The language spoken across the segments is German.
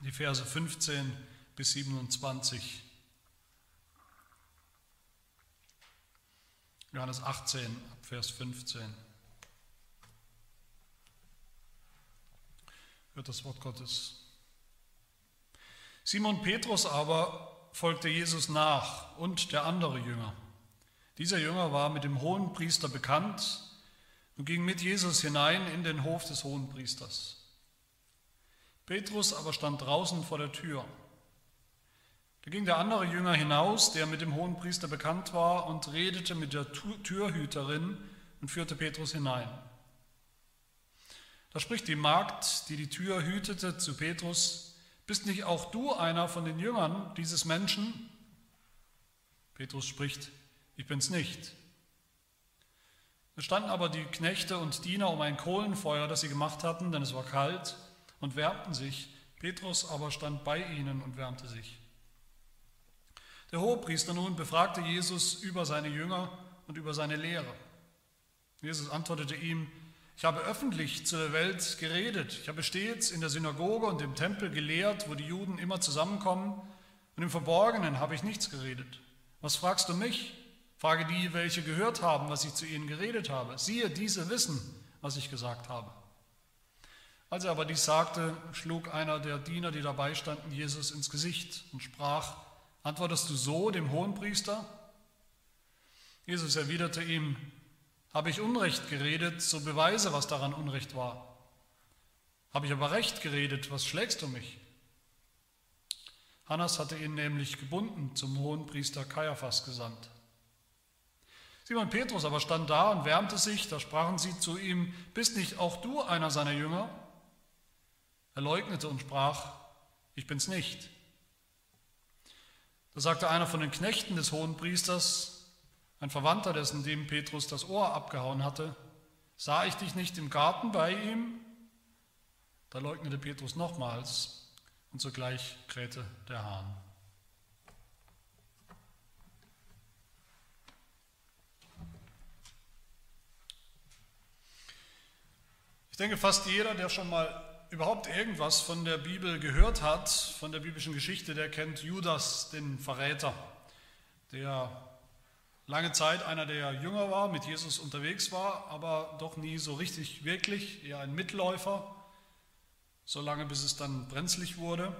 die Verse 15 bis 27. Johannes 18, Vers 15. Hört das Wort Gottes. Simon Petrus aber folgte Jesus nach und der andere Jünger. Dieser Jünger war mit dem hohen Priester bekannt und ging mit Jesus hinein in den Hof des hohen Priesters. Petrus aber stand draußen vor der Tür. Da ging der andere Jünger hinaus, der mit dem hohen Priester bekannt war, und redete mit der Türhüterin und führte Petrus hinein. Da spricht die Magd, die die Tür hütete, zu Petrus, bist nicht auch du einer von den Jüngern dieses Menschen? Petrus spricht, ich bin's nicht. Es standen aber die Knechte und Diener um ein Kohlenfeuer, das sie gemacht hatten, denn es war kalt, und wärmten sich. Petrus aber stand bei ihnen und wärmte sich. Der Hohepriester nun befragte Jesus über seine Jünger und über seine Lehre. Jesus antwortete ihm, ich habe öffentlich zur Welt geredet. Ich habe stets in der Synagoge und im Tempel gelehrt, wo die Juden immer zusammenkommen. Und im Verborgenen habe ich nichts geredet. Was fragst du mich? Frage die, welche gehört haben, was ich zu ihnen geredet habe. Siehe, diese wissen, was ich gesagt habe. Als er aber dies sagte, schlug einer der Diener, die dabei standen, Jesus ins Gesicht und sprach, antwortest du so dem Hohenpriester? Jesus erwiderte ihm, habe ich Unrecht geredet, so beweise, was daran Unrecht war. Habe ich aber Recht geredet, was schlägst du mich? Hannas hatte ihn nämlich gebunden zum Hohenpriester Kaiaphas gesandt. Simon Petrus aber stand da und wärmte sich, da sprachen sie zu ihm, bist nicht auch du einer seiner Jünger? Er leugnete und sprach, ich bin's nicht. Da sagte einer von den Knechten des hohen Priesters, ein Verwandter dessen, dem Petrus das Ohr abgehauen hatte, sah ich dich nicht im Garten bei ihm? Da leugnete Petrus nochmals und sogleich krähte der Hahn. Ich denke, fast jeder, der schon mal überhaupt irgendwas von der Bibel gehört hat, von der biblischen Geschichte, der kennt Judas, den Verräter, der lange Zeit einer der Jünger war, mit Jesus unterwegs war, aber doch nie so richtig wirklich, eher ein Mitläufer, so lange bis es dann brenzlig wurde,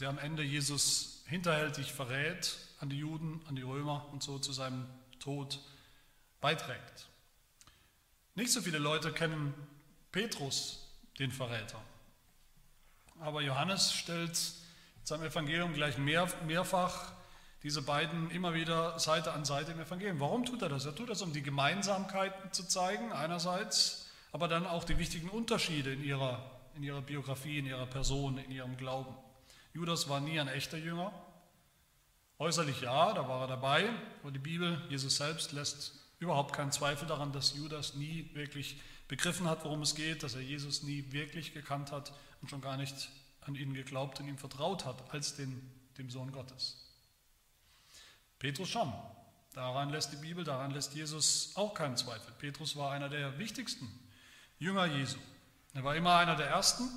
der am Ende Jesus hinterhältig verrät an die Juden, an die Römer und so zu seinem Tod beiträgt. Nicht so viele Leute kennen Petrus, den Verräter. Aber Johannes stellt in seinem Evangelium gleich mehr, mehrfach diese beiden immer wieder Seite an Seite im Evangelium. Warum tut er das? Er tut das, um die Gemeinsamkeiten zu zeigen, einerseits, aber dann auch die wichtigen Unterschiede in ihrer, in ihrer Biografie, in ihrer Person, in ihrem Glauben. Judas war nie ein echter Jünger. Äußerlich ja, da war er dabei, aber die Bibel, Jesus selbst, lässt überhaupt keinen Zweifel daran, dass Judas nie wirklich begriffen hat, worum es geht, dass er Jesus nie wirklich gekannt hat und schon gar nicht an ihn geglaubt und ihm vertraut hat als den, dem Sohn Gottes. Petrus schon. Daran lässt die Bibel, daran lässt Jesus auch keinen Zweifel. Petrus war einer der wichtigsten Jünger Jesu. Er war immer einer der Ersten.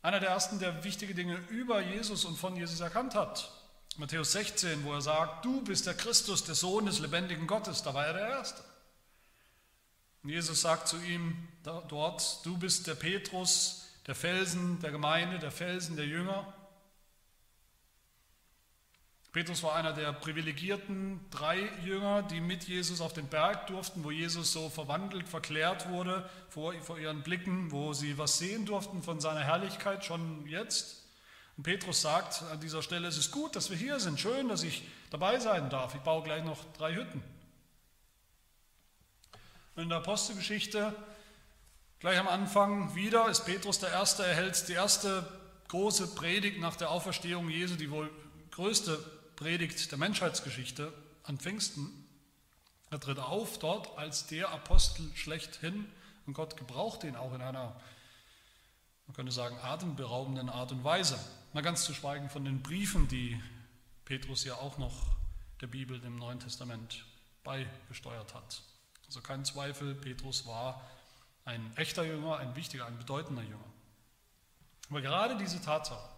Einer der Ersten, der wichtige Dinge über Jesus und von Jesus erkannt hat. Matthäus 16, wo er sagt, du bist der Christus, der Sohn des lebendigen Gottes, da war er der Erste. Und Jesus sagt zu ihm dort, du bist der Petrus, der Felsen der Gemeinde, der Felsen der Jünger. Petrus war einer der privilegierten drei Jünger, die mit Jesus auf den Berg durften, wo Jesus so verwandelt, verklärt wurde vor, vor ihren Blicken, wo sie was sehen durften von seiner Herrlichkeit schon jetzt. Und Petrus sagt an dieser Stelle, es ist gut, dass wir hier sind, schön, dass ich dabei sein darf. Ich baue gleich noch drei Hütten. In der Apostelgeschichte, gleich am Anfang wieder, ist Petrus der Erste, er hält die erste große Predigt nach der Auferstehung Jesu, die wohl größte Predigt der Menschheitsgeschichte an Pfingsten. Er tritt auf dort als der Apostel schlechthin und Gott gebraucht ihn auch in einer, man könnte sagen, atemberaubenden Art und Weise. Mal ganz zu schweigen von den Briefen, die Petrus ja auch noch der Bibel, dem Neuen Testament, beigesteuert hat. Also kein Zweifel, Petrus war ein echter Jünger, ein wichtiger, ein bedeutender Jünger. Aber gerade diese Tatsache,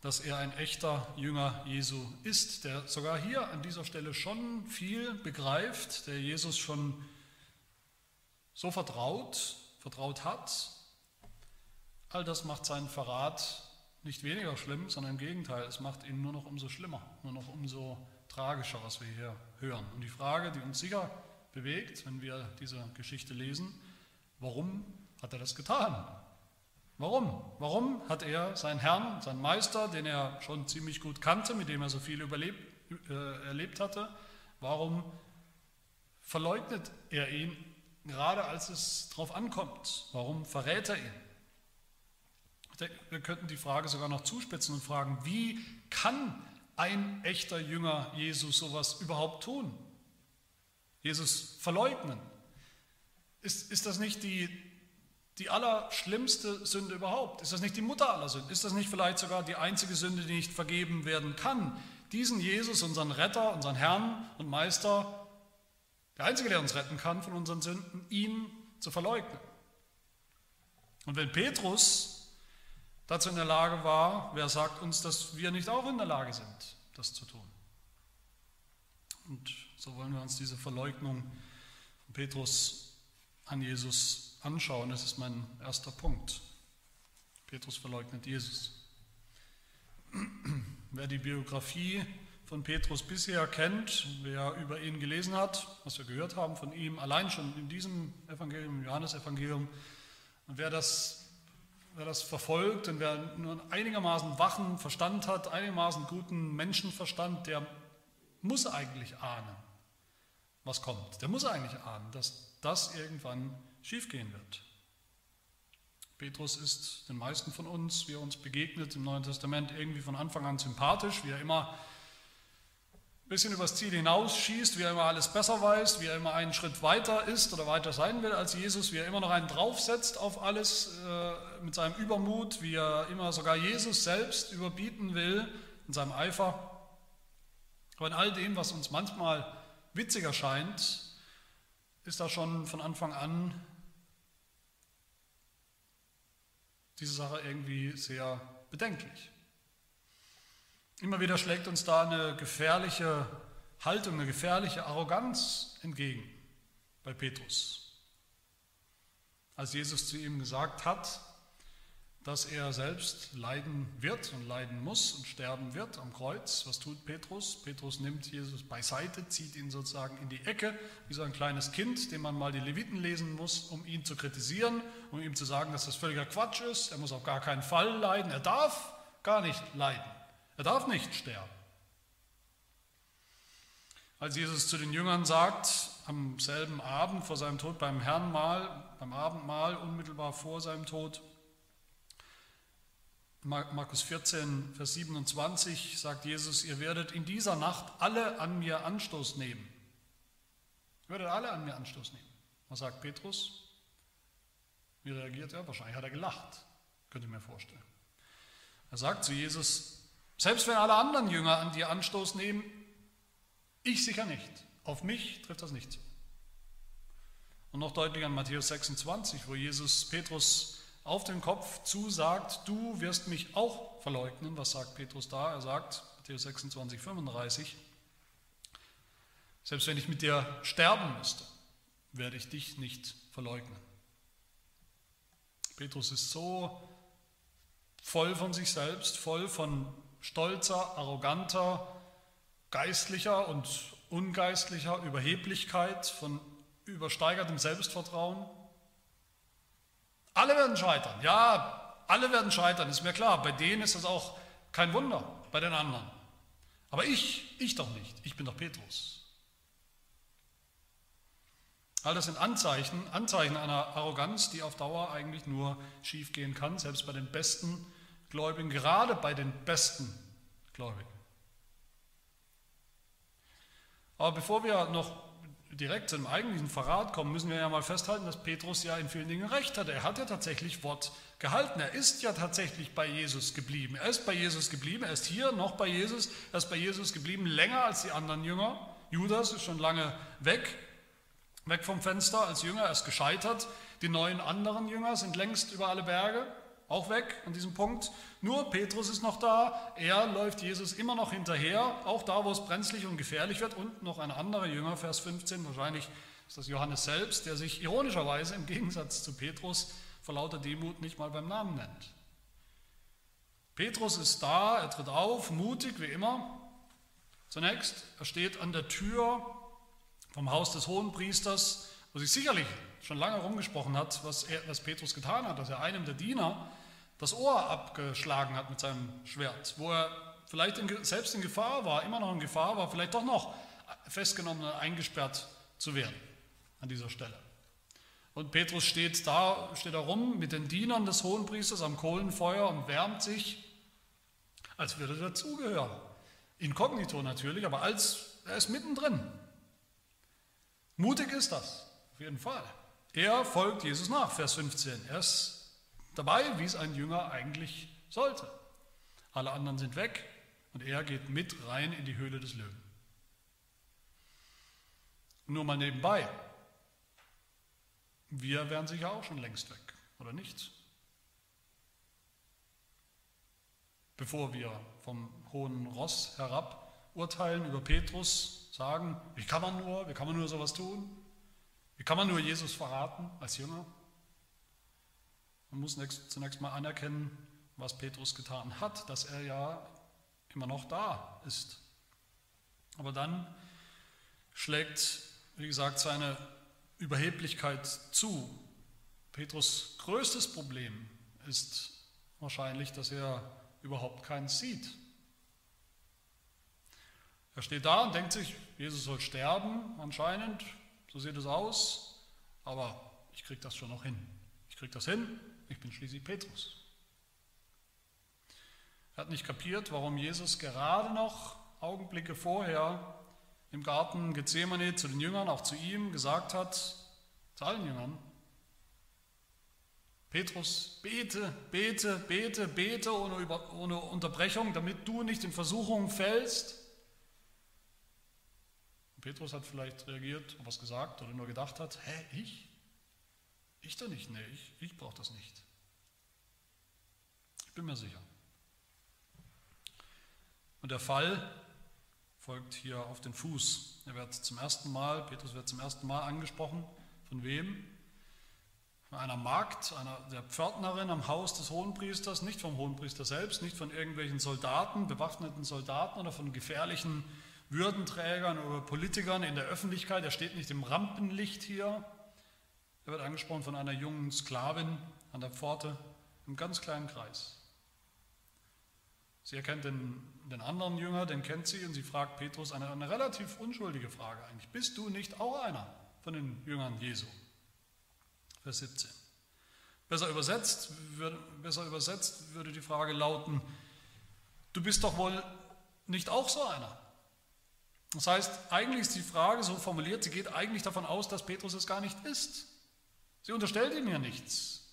dass er ein echter Jünger Jesu ist, der sogar hier an dieser Stelle schon viel begreift, der Jesus schon so vertraut, vertraut hat, all das macht seinen Verrat nicht weniger schlimm, sondern im Gegenteil, es macht ihn nur noch umso schlimmer, nur noch umso tragischer, was wir hier hören. Und die Frage, die uns sicher bewegt, wenn wir diese Geschichte lesen, warum hat er das getan? Warum? Warum hat er seinen Herrn, seinen Meister, den er schon ziemlich gut kannte, mit dem er so viel überlebt, äh, erlebt hatte, warum verleugnet er ihn, gerade als es darauf ankommt? Warum verrät er ihn? Denke, wir könnten die Frage sogar noch zuspitzen und fragen, wie kann ein echter Jünger Jesus sowas überhaupt tun? Jesus verleugnen. Ist, ist das nicht die die allerschlimmste Sünde überhaupt? Ist das nicht die Mutter aller Sünden? Ist das nicht vielleicht sogar die einzige Sünde, die nicht vergeben werden kann? Diesen Jesus, unseren Retter, unseren Herrn und Meister, der einzige, der uns retten kann von unseren Sünden, ihn zu verleugnen. Und wenn Petrus dazu in der Lage war, wer sagt uns, dass wir nicht auch in der Lage sind, das zu tun? Und so wollen wir uns diese Verleugnung von Petrus an Jesus anschauen. Das ist mein erster Punkt. Petrus verleugnet Jesus. Wer die Biografie von Petrus bisher kennt, wer über ihn gelesen hat, was wir gehört haben von ihm, allein schon in diesem Evangelium, im Johannesevangelium, und wer das, wer das verfolgt und wer nur einigermaßen wachen Verstand hat, einigermaßen guten Menschenverstand, der muss eigentlich ahnen, was kommt. Der muss eigentlich ahnen, dass das irgendwann schiefgehen wird. Petrus ist den meisten von uns, wie er uns begegnet im Neuen Testament, irgendwie von Anfang an sympathisch, wie er immer ein bisschen übers Ziel hinausschießt, wie er immer alles besser weiß, wie er immer einen Schritt weiter ist oder weiter sein will als Jesus, wie er immer noch einen draufsetzt auf alles äh, mit seinem Übermut, wie er immer sogar Jesus selbst überbieten will in seinem Eifer. Aber in all dem, was uns manchmal witziger scheint, ist da schon von Anfang an diese Sache irgendwie sehr bedenklich. Immer wieder schlägt uns da eine gefährliche Haltung, eine gefährliche Arroganz entgegen bei Petrus. Als Jesus zu ihm gesagt hat, dass er selbst leiden wird und leiden muss und sterben wird am Kreuz. Was tut Petrus? Petrus nimmt Jesus beiseite, zieht ihn sozusagen in die Ecke, wie so ein kleines Kind, dem man mal die Leviten lesen muss, um ihn zu kritisieren, um ihm zu sagen, dass das völliger Quatsch ist. Er muss auf gar keinen Fall leiden. Er darf gar nicht leiden. Er darf nicht sterben. Als Jesus zu den Jüngern sagt, am selben Abend vor seinem Tod, beim Herrnmahl, beim Abendmahl, unmittelbar vor seinem Tod, Markus 14, Vers 27 sagt Jesus, ihr werdet in dieser Nacht alle an mir Anstoß nehmen. Ihr werdet alle an mir Anstoß nehmen. Was sagt Petrus? Wie reagiert er? Wahrscheinlich hat er gelacht, könnte ich mir vorstellen. Er sagt zu Jesus, selbst wenn alle anderen Jünger an dir Anstoß nehmen, ich sicher nicht. Auf mich trifft das nicht zu. Und noch deutlicher an Matthäus 26, wo Jesus Petrus auf den Kopf zusagt, du wirst mich auch verleugnen. Was sagt Petrus da? Er sagt, Matthäus 26, 35, selbst wenn ich mit dir sterben müsste, werde ich dich nicht verleugnen. Petrus ist so voll von sich selbst, voll von stolzer, arroganter, geistlicher und ungeistlicher Überheblichkeit, von übersteigertem Selbstvertrauen, alle werden scheitern. Ja, alle werden scheitern, ist mir klar. Bei denen ist das auch kein Wunder, bei den anderen. Aber ich, ich doch nicht. Ich bin doch Petrus. All das sind Anzeichen, Anzeichen einer Arroganz, die auf Dauer eigentlich nur schiefgehen kann, selbst bei den besten Gläubigen, gerade bei den besten Gläubigen. Aber bevor wir noch direkt zum eigentlichen Verrat kommen, müssen wir ja mal festhalten, dass Petrus ja in vielen Dingen recht hat. Er hat ja tatsächlich Wort gehalten. Er ist ja tatsächlich bei Jesus geblieben. Er ist bei Jesus geblieben. Er ist hier noch bei Jesus. Er ist bei Jesus geblieben länger als die anderen Jünger. Judas ist schon lange weg, weg vom Fenster als Jünger. Er ist gescheitert. Die neun anderen Jünger sind längst über alle Berge. Auch weg an diesem Punkt. Nur Petrus ist noch da, er läuft Jesus immer noch hinterher, auch da, wo es brenzlig und gefährlich wird. Und noch ein anderer Jünger, Vers 15, wahrscheinlich ist das Johannes selbst, der sich ironischerweise im Gegensatz zu Petrus vor lauter Demut nicht mal beim Namen nennt. Petrus ist da, er tritt auf, mutig wie immer. Zunächst, er steht an der Tür vom Haus des Hohenpriesters, wo sich sicherlich schon lange rumgesprochen hat, was, er, was Petrus getan hat, dass er einem der Diener das Ohr abgeschlagen hat mit seinem Schwert, wo er vielleicht in, selbst in Gefahr war, immer noch in Gefahr war, vielleicht doch noch festgenommen und eingesperrt zu werden an dieser Stelle. Und Petrus steht da, steht da rum mit den Dienern des Hohenpriesters am Kohlenfeuer und wärmt sich, als würde er dazugehören. Inkognito natürlich, aber als er ist mittendrin. Mutig ist das, auf jeden Fall. Er folgt Jesus nach, Vers 15. Er ist dabei, wie es ein Jünger eigentlich sollte. Alle anderen sind weg und er geht mit rein in die Höhle des Löwen. Nur mal nebenbei. Wir wären sicher auch schon längst weg, oder nicht? Bevor wir vom hohen Ross herab urteilen über Petrus, sagen, wie kann man nur, wie kann man nur sowas tun? Wie kann man nur Jesus verraten als Jünger? Man muss zunächst mal anerkennen, was Petrus getan hat, dass er ja immer noch da ist. Aber dann schlägt, wie gesagt, seine Überheblichkeit zu. Petrus größtes Problem ist wahrscheinlich, dass er überhaupt keinen sieht. Er steht da und denkt sich, Jesus soll sterben, anscheinend, so sieht es aus, aber ich kriege das schon noch hin. Ich kriege das hin, ich bin schließlich Petrus. Er hat nicht kapiert, warum Jesus gerade noch Augenblicke vorher im Garten Gethsemane zu den Jüngern, auch zu ihm, gesagt hat, zu allen Jüngern, Petrus, bete, bete, bete, bete ohne, ohne Unterbrechung, damit du nicht in Versuchung fällst. Petrus hat vielleicht reagiert was gesagt oder nur gedacht hat, hä, ich? Ich doch nicht, nee, ich, ich brauche das nicht. Ich bin mir sicher. Und der Fall folgt hier auf den Fuß. Er wird zum ersten Mal, Petrus wird zum ersten Mal angesprochen. Von wem? Von einer Magd, einer der Pförtnerin am Haus des Hohenpriesters, nicht vom Hohenpriester selbst, nicht von irgendwelchen Soldaten, bewaffneten Soldaten oder von gefährlichen Würdenträgern oder Politikern in der Öffentlichkeit. Er steht nicht im Rampenlicht hier. Er wird angesprochen von einer jungen Sklavin an der Pforte im ganz kleinen Kreis. Sie erkennt den, den anderen Jünger, den kennt sie, und sie fragt Petrus eine, eine relativ unschuldige Frage eigentlich. Bist du nicht auch einer von den Jüngern Jesu? Vers 17. Besser übersetzt, würde, besser übersetzt würde die Frage lauten, du bist doch wohl nicht auch so einer. Das heißt, eigentlich ist die Frage so formuliert, sie geht eigentlich davon aus, dass Petrus es gar nicht ist. Sie unterstellt ihm ja nichts.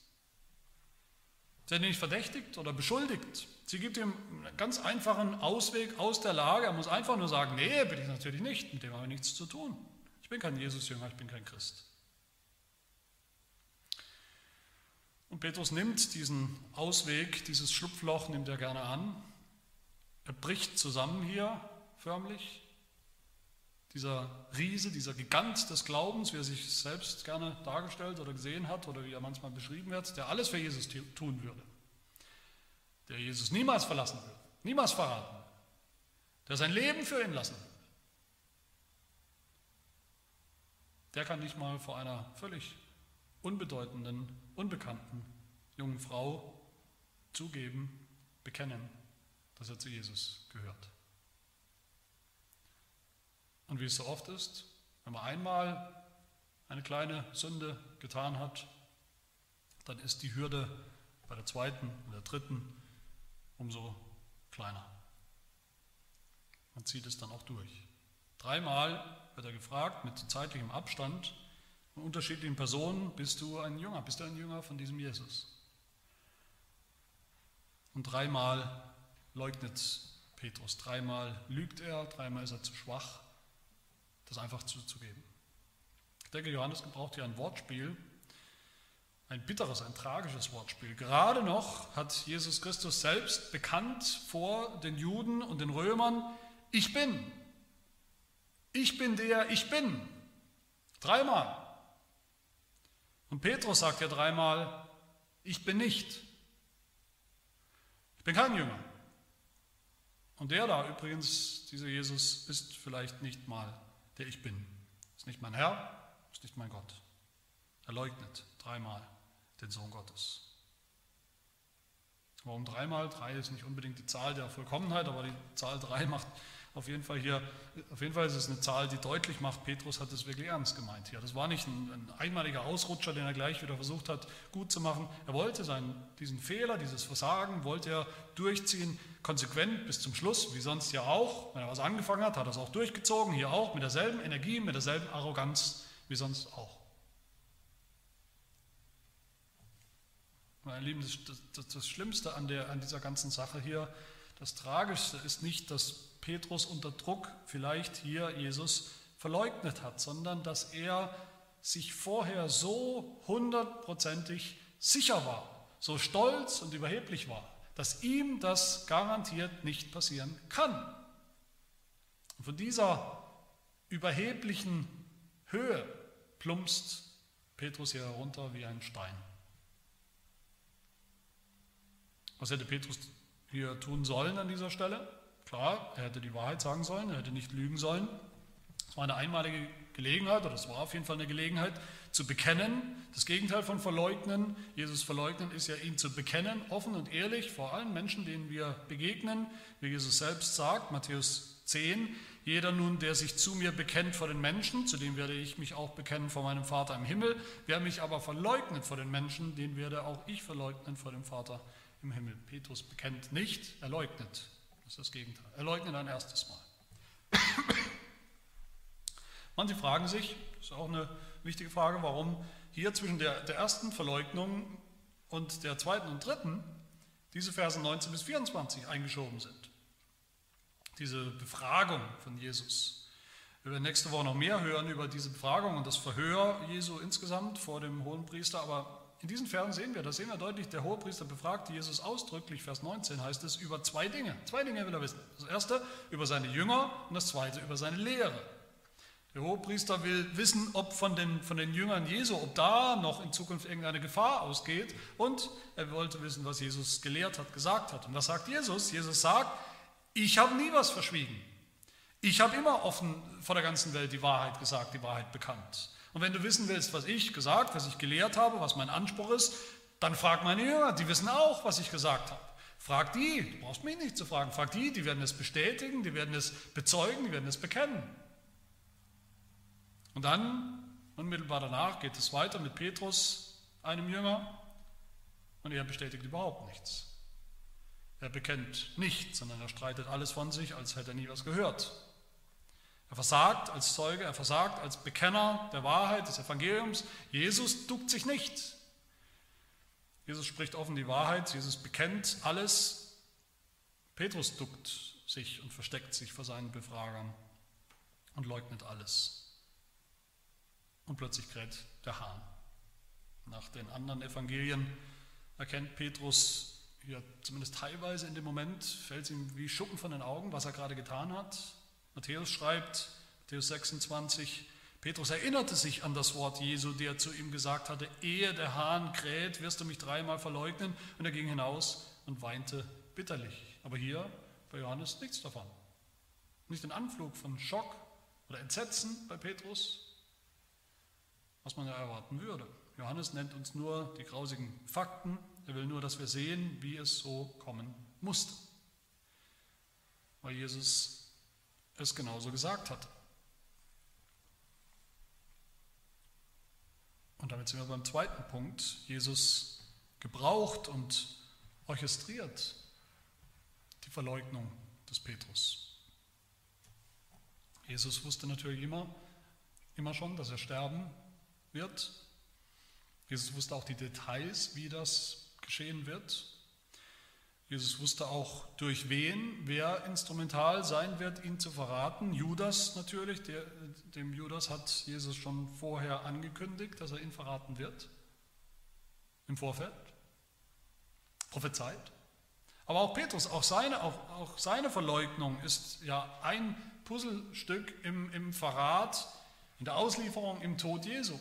Sie hat ihn nicht verdächtigt oder beschuldigt. Sie gibt ihm einen ganz einfachen Ausweg aus der Lage. Er muss einfach nur sagen, nee, bin ich natürlich nicht, mit dem habe ich nichts zu tun. Ich bin kein Jesus-Jünger, ich bin kein Christ. Und Petrus nimmt diesen Ausweg, dieses Schlupfloch nimmt er gerne an. Er bricht zusammen hier förmlich dieser Riese, dieser Gigant des Glaubens, wie er sich selbst gerne dargestellt oder gesehen hat oder wie er manchmal beschrieben wird, der alles für Jesus tun würde, der Jesus niemals verlassen würde, niemals verraten der sein Leben für ihn lassen würde. Der kann nicht mal vor einer völlig unbedeutenden, unbekannten jungen Frau zugeben, bekennen, dass er zu Jesus gehört. Und wie es so oft ist, wenn man einmal eine kleine Sünde getan hat, dann ist die Hürde bei der zweiten und der dritten umso kleiner. Man zieht es dann auch durch. Dreimal wird er gefragt mit zeitlichem Abstand von unterschiedlichen Personen, bist du ein Jünger, bist du ein Jünger von diesem Jesus? Und dreimal leugnet Petrus, dreimal lügt er, dreimal ist er zu schwach das einfach zuzugeben. Ich denke, Johannes gebraucht hier ein Wortspiel. ein bitteres, ein tragisches Wortspiel. Gerade noch hat Jesus Christus selbst bekannt vor den Juden und den Römern, ich bin. Ich bin der, ich bin. Dreimal. Und Petrus sagt ja dreimal, ich bin nicht. Ich bin kein Jünger. Und der da übrigens, dieser Jesus, ist vielleicht nicht mal der ich bin. Ist nicht mein Herr, ist nicht mein Gott. Er leugnet dreimal den Sohn Gottes. Warum dreimal? Drei ist nicht unbedingt die Zahl der Vollkommenheit, aber die Zahl drei macht auf jeden Fall hier, auf jeden Fall ist es eine Zahl, die deutlich macht, Petrus hat es wirklich ernst gemeint hier. Das war nicht ein, ein, einmaliger Ausrutscher, den er gleich wieder versucht hat, gut zu machen. Er wollte seinen, diesen Fehler, dieses Versagen, wollte er durchziehen, konsequent bis zum Schluss, wie sonst ja auch. Wenn er was angefangen hat, hat er es auch durchgezogen, hier auch, mit derselben Energie, mit derselben Arroganz wie sonst auch. Meine Lieben, das, das, das Schlimmste an, der, an dieser ganzen Sache hier, das Tragischste ist nicht, dass Petrus unter Druck vielleicht hier Jesus verleugnet hat, sondern dass er sich vorher so hundertprozentig sicher war, so stolz und überheblich war, dass ihm das garantiert nicht passieren kann. Und von dieser überheblichen Höhe plumpst Petrus hier herunter wie ein Stein. Was hätte Petrus hier tun sollen an dieser Stelle? Klar, er hätte die Wahrheit sagen sollen, er hätte nicht lügen sollen. Es war eine einmalige Gelegenheit, oder es war auf jeden Fall eine Gelegenheit, zu bekennen. Das Gegenteil von verleugnen, Jesus verleugnen, ist ja ihn zu bekennen, offen und ehrlich, vor allen Menschen, denen wir begegnen, wie Jesus selbst sagt, Matthäus 10, jeder nun, der sich zu mir bekennt vor den Menschen, zu dem werde ich mich auch bekennen vor meinem Vater im Himmel, wer mich aber verleugnet vor den Menschen, den werde auch ich verleugnen vor dem Vater im Himmel. Petrus bekennt nicht, er leugnet. Das ist das Gegenteil. Er leugnet ein erstes Mal. Manche fragen sich, das ist auch eine wichtige Frage, warum hier zwischen der, der ersten Verleugnung und der zweiten und dritten diese Verse 19 bis 24 eingeschoben sind. Diese Befragung von Jesus. Wir werden nächste Woche noch mehr hören über diese Befragung und das Verhör Jesu insgesamt vor dem hohen Priester, aber in diesen Versen sehen wir, da sehen wir deutlich, der Hohepriester befragt Jesus ausdrücklich, Vers 19 heißt es, über zwei Dinge. Zwei Dinge will er wissen. Das erste über seine Jünger und das zweite über seine Lehre. Der Hohepriester will wissen, ob von den, von den Jüngern Jesu, ob da noch in Zukunft irgendeine Gefahr ausgeht. Und er wollte wissen, was Jesus gelehrt hat, gesagt hat. Und was sagt Jesus? Jesus sagt, ich habe nie was verschwiegen. Ich habe immer offen vor der ganzen Welt die Wahrheit gesagt, die Wahrheit bekannt. Und wenn du wissen willst, was ich gesagt, was ich gelehrt habe, was mein Anspruch ist, dann frag meine Jünger, die wissen auch, was ich gesagt habe. Frag die, du brauchst mich nicht zu fragen, frag die, die werden es bestätigen, die werden es bezeugen, die werden es bekennen. Und dann, unmittelbar danach, geht es weiter mit Petrus, einem Jünger, und er bestätigt überhaupt nichts. Er bekennt nichts, sondern er streitet alles von sich, als hätte er nie was gehört. Er versagt als Zeuge, er versagt als Bekenner der Wahrheit des Evangeliums. Jesus duckt sich nicht. Jesus spricht offen die Wahrheit, Jesus bekennt alles. Petrus duckt sich und versteckt sich vor seinen Befragern und leugnet alles. Und plötzlich kräht der Hahn. Nach den anderen Evangelien erkennt Petrus ja, zumindest teilweise in dem Moment, fällt es ihm wie Schuppen von den Augen, was er gerade getan hat. Matthäus schreibt, Matthäus 26, Petrus erinnerte sich an das Wort Jesu, der zu ihm gesagt hatte, ehe der Hahn kräht, wirst du mich dreimal verleugnen. Und er ging hinaus und weinte bitterlich. Aber hier bei Johannes nichts davon. Nicht ein Anflug von Schock oder Entsetzen bei Petrus, was man ja erwarten würde. Johannes nennt uns nur die grausigen Fakten. Er will nur, dass wir sehen, wie es so kommen musste. Weil Jesus es genauso gesagt hat. Und damit sind wir beim zweiten Punkt. Jesus gebraucht und orchestriert die Verleugnung des Petrus. Jesus wusste natürlich immer, immer schon, dass er sterben wird. Jesus wusste auch die Details, wie das geschehen wird. Jesus wusste auch durch wen, wer instrumental sein wird, ihn zu verraten. Judas natürlich, der, dem Judas hat Jesus schon vorher angekündigt, dass er ihn verraten wird. im Vorfeld, prophezeit. Aber auch Petrus, auch seine, auch, auch seine Verleugnung ist ja ein Puzzlestück im, im Verrat, in der Auslieferung, im Tod Jesu.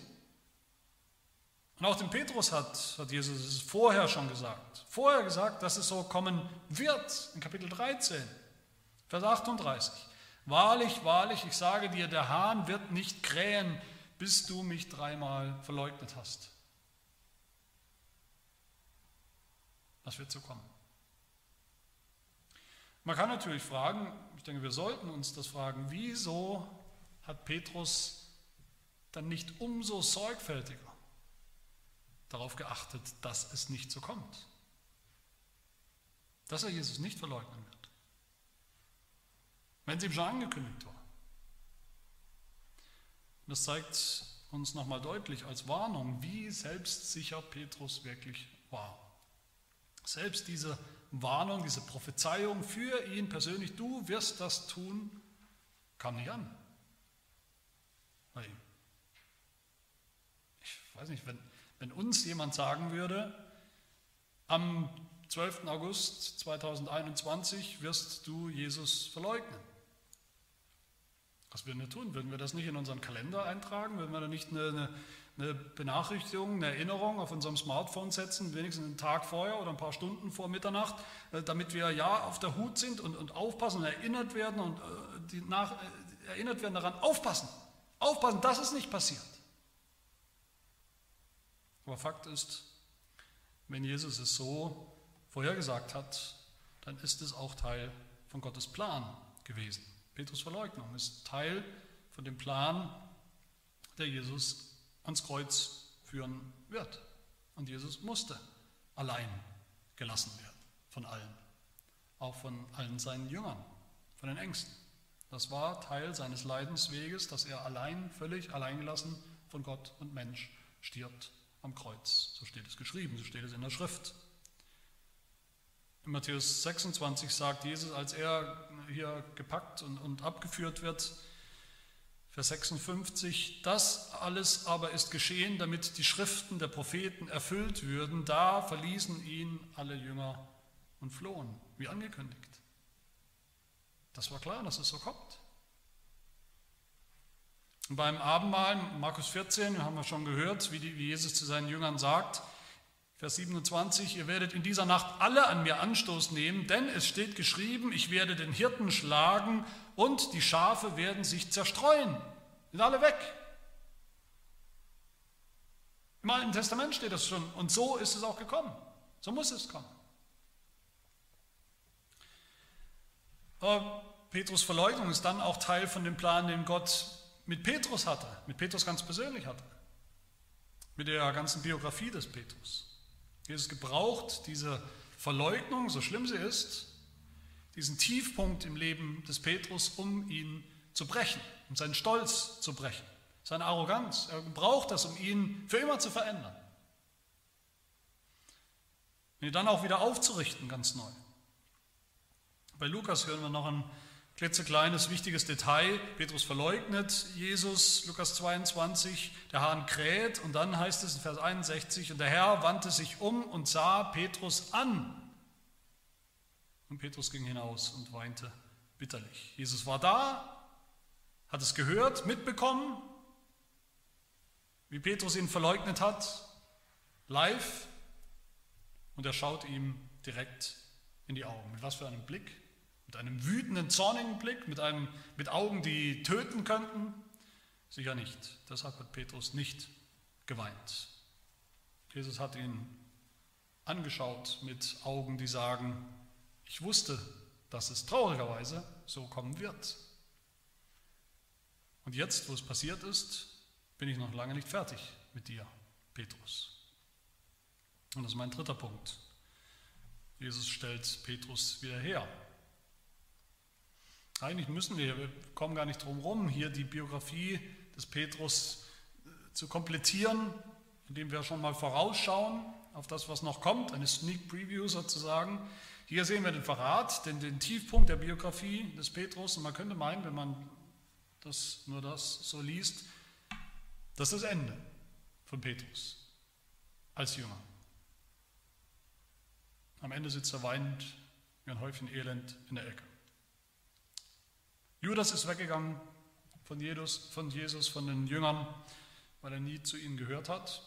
Und auch dem Petrus hat, hat Jesus es vorher schon gesagt. Vorher gesagt, dass es so kommen wird, in Kapitel 13, Vers 38. Wahrlich, wahrlich, ich sage dir, der Hahn wird nicht krähen, bis du mich dreimal verleugnet hast. Das wird so kommen. Man kann natürlich fragen, ich denke, wir sollten uns das fragen, wieso hat Petrus dann nicht umso sorgfältiger darauf geachtet, dass es nicht so kommt? Dass er Jesus nicht verleugnen wird, wenn es ihm schon angekündigt war. Das zeigt uns nochmal deutlich als Warnung, wie selbstsicher Petrus wirklich war. Selbst diese Warnung, diese Prophezeiung für ihn persönlich, du wirst das tun, kam nicht an. Ich weiß nicht, wenn, wenn uns jemand sagen würde, am 12. August 2021 wirst du Jesus verleugnen. Was würden wir tun? Würden wir das nicht in unseren Kalender eintragen? Würden wir da nicht eine, eine eine Benachrichtigung, eine Erinnerung auf unserem Smartphone setzen, wenigstens einen Tag vorher oder ein paar Stunden vor Mitternacht, äh, damit wir ja auf der Hut sind und, und aufpassen und erinnert werden und äh, nach, äh, erinnert werden daran, aufpassen, aufpassen, dass es nicht passiert. Aber Fakt ist, wenn Jesus es so vorhergesagt hat, dann ist es auch Teil von Gottes Plan gewesen. Petrus Verleugnung ist Teil von dem Plan, der Jesus ans Kreuz führen wird. Und Jesus musste allein gelassen werden von allen, auch von allen seinen Jüngern, von den Ängsten. Das war Teil seines Leidensweges, dass er allein, völlig alleingelassen von Gott und Mensch stirbt am Kreuz. So steht es geschrieben, so steht es in der Schrift. In Matthäus 26 sagt Jesus, als er hier gepackt und, und abgeführt wird, Vers 56, das alles aber ist geschehen, damit die Schriften der Propheten erfüllt würden. Da verließen ihn alle Jünger und flohen, wie angekündigt. Das war klar, dass es so kommt. Beim Abendmahl, Markus 14, haben wir schon gehört, wie, die, wie Jesus zu seinen Jüngern sagt, Vers 27, ihr werdet in dieser Nacht alle an mir Anstoß nehmen, denn es steht geschrieben, ich werde den Hirten schlagen und die Schafe werden sich zerstreuen. Sind alle weg. Im Alten Testament steht das schon und so ist es auch gekommen. So muss es kommen. Aber Petrus Verleugnung ist dann auch Teil von dem Plan, den Gott mit Petrus hatte, mit Petrus ganz persönlich hatte, mit der ganzen Biografie des Petrus. Jesus gebraucht diese Verleugnung, so schlimm sie ist, diesen Tiefpunkt im Leben des Petrus, um ihn zu brechen, um seinen Stolz zu brechen, seine Arroganz. Er braucht das, um ihn für immer zu verändern. Und ihn dann auch wieder aufzurichten, ganz neu. Bei Lukas hören wir noch ein klitzekleines, wichtiges Detail. Petrus verleugnet Jesus, Lukas 22, der Hahn kräht und dann heißt es in Vers 61, und der Herr wandte sich um und sah Petrus an. Und Petrus ging hinaus und weinte bitterlich. Jesus war da, hat es gehört, mitbekommen, wie Petrus ihn verleugnet hat, live, und er schaut ihm direkt in die Augen. Mit was für einem Blick? Mit einem wütenden, zornigen Blick, mit, einem, mit Augen, die töten könnten? Sicher nicht. Deshalb hat Petrus nicht geweint. Jesus hat ihn angeschaut mit Augen, die sagen, ich wusste, dass es traurigerweise so kommen wird. Und jetzt, wo es passiert ist, bin ich noch lange nicht fertig mit dir, Petrus. Und das ist mein dritter Punkt. Jesus stellt Petrus wieder her. Eigentlich müssen wir, wir kommen gar nicht drum herum, hier die Biografie des Petrus äh, zu komplettieren, indem wir schon mal vorausschauen auf das, was noch kommt, eine Sneak Preview sozusagen. Hier sehen wir den Verrat, den, den Tiefpunkt der Biografie des Petrus. Und man könnte meinen, wenn man das, nur das so liest, das ist das Ende von Petrus als Jünger. Am Ende sitzt er weinend wie ein Häufchen Elend in der Ecke. Judas ist weggegangen von Jesus, von Jesus, von den Jüngern, weil er nie zu ihnen gehört hat.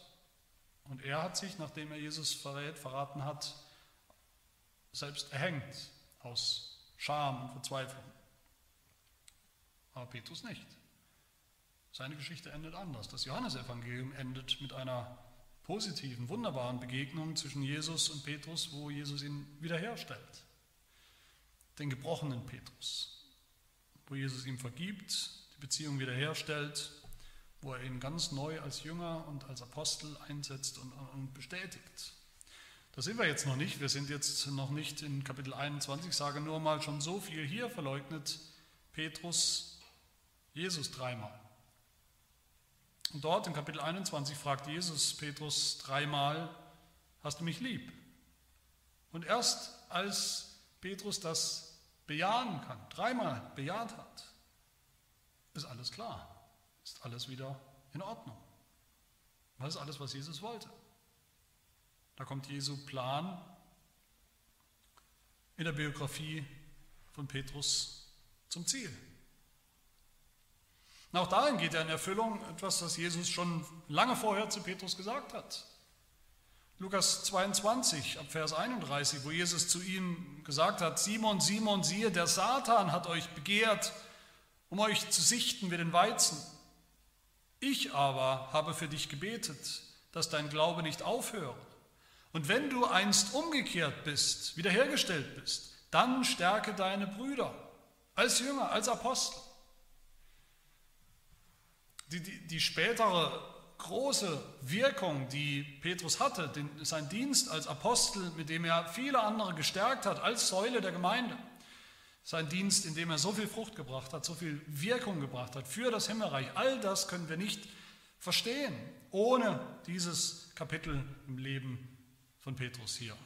Und er hat sich, nachdem er Jesus verrät, verraten hat, selbst erhängt aus Scham und Verzweiflung. Aber Petrus nicht. Seine Geschichte endet anders. Das Johannesevangelium endet mit einer positiven, wunderbaren Begegnung zwischen Jesus und Petrus, wo Jesus ihn wiederherstellt. Den gebrochenen Petrus, wo Jesus ihm vergibt, die Beziehung wiederherstellt, wo er ihn ganz neu als Jünger und als Apostel einsetzt und, und bestätigt. Da sind wir jetzt noch nicht. Wir sind jetzt noch nicht in Kapitel 21. Ich sage nur mal schon so viel. Hier verleugnet Petrus Jesus dreimal. Und dort in Kapitel 21 fragt Jesus Petrus dreimal, hast du mich lieb? Und erst als Petrus das bejahen kann, dreimal bejaht hat, ist alles klar, ist alles wieder in Ordnung. Das ist alles, was Jesus wollte. Da kommt Jesu Plan in der Biografie von Petrus zum Ziel. Und auch darin geht er in Erfüllung etwas, was Jesus schon lange vorher zu Petrus gesagt hat. Lukas 22 ab Vers 31, wo Jesus zu ihm gesagt hat, Simon, Simon, siehe, der Satan hat euch begehrt, um euch zu sichten wie den Weizen. Ich aber habe für dich gebetet, dass dein Glaube nicht aufhöre. Und wenn du einst umgekehrt bist, wiederhergestellt bist, dann stärke deine Brüder als Jünger, als Apostel. Die, die, die spätere große Wirkung, die Petrus hatte, den, sein Dienst als Apostel, mit dem er viele andere gestärkt hat, als Säule der Gemeinde, sein Dienst, in dem er so viel Frucht gebracht hat, so viel Wirkung gebracht hat für das Himmelreich, all das können wir nicht verstehen, ohne dieses Kapitel im Leben von Petrus hier,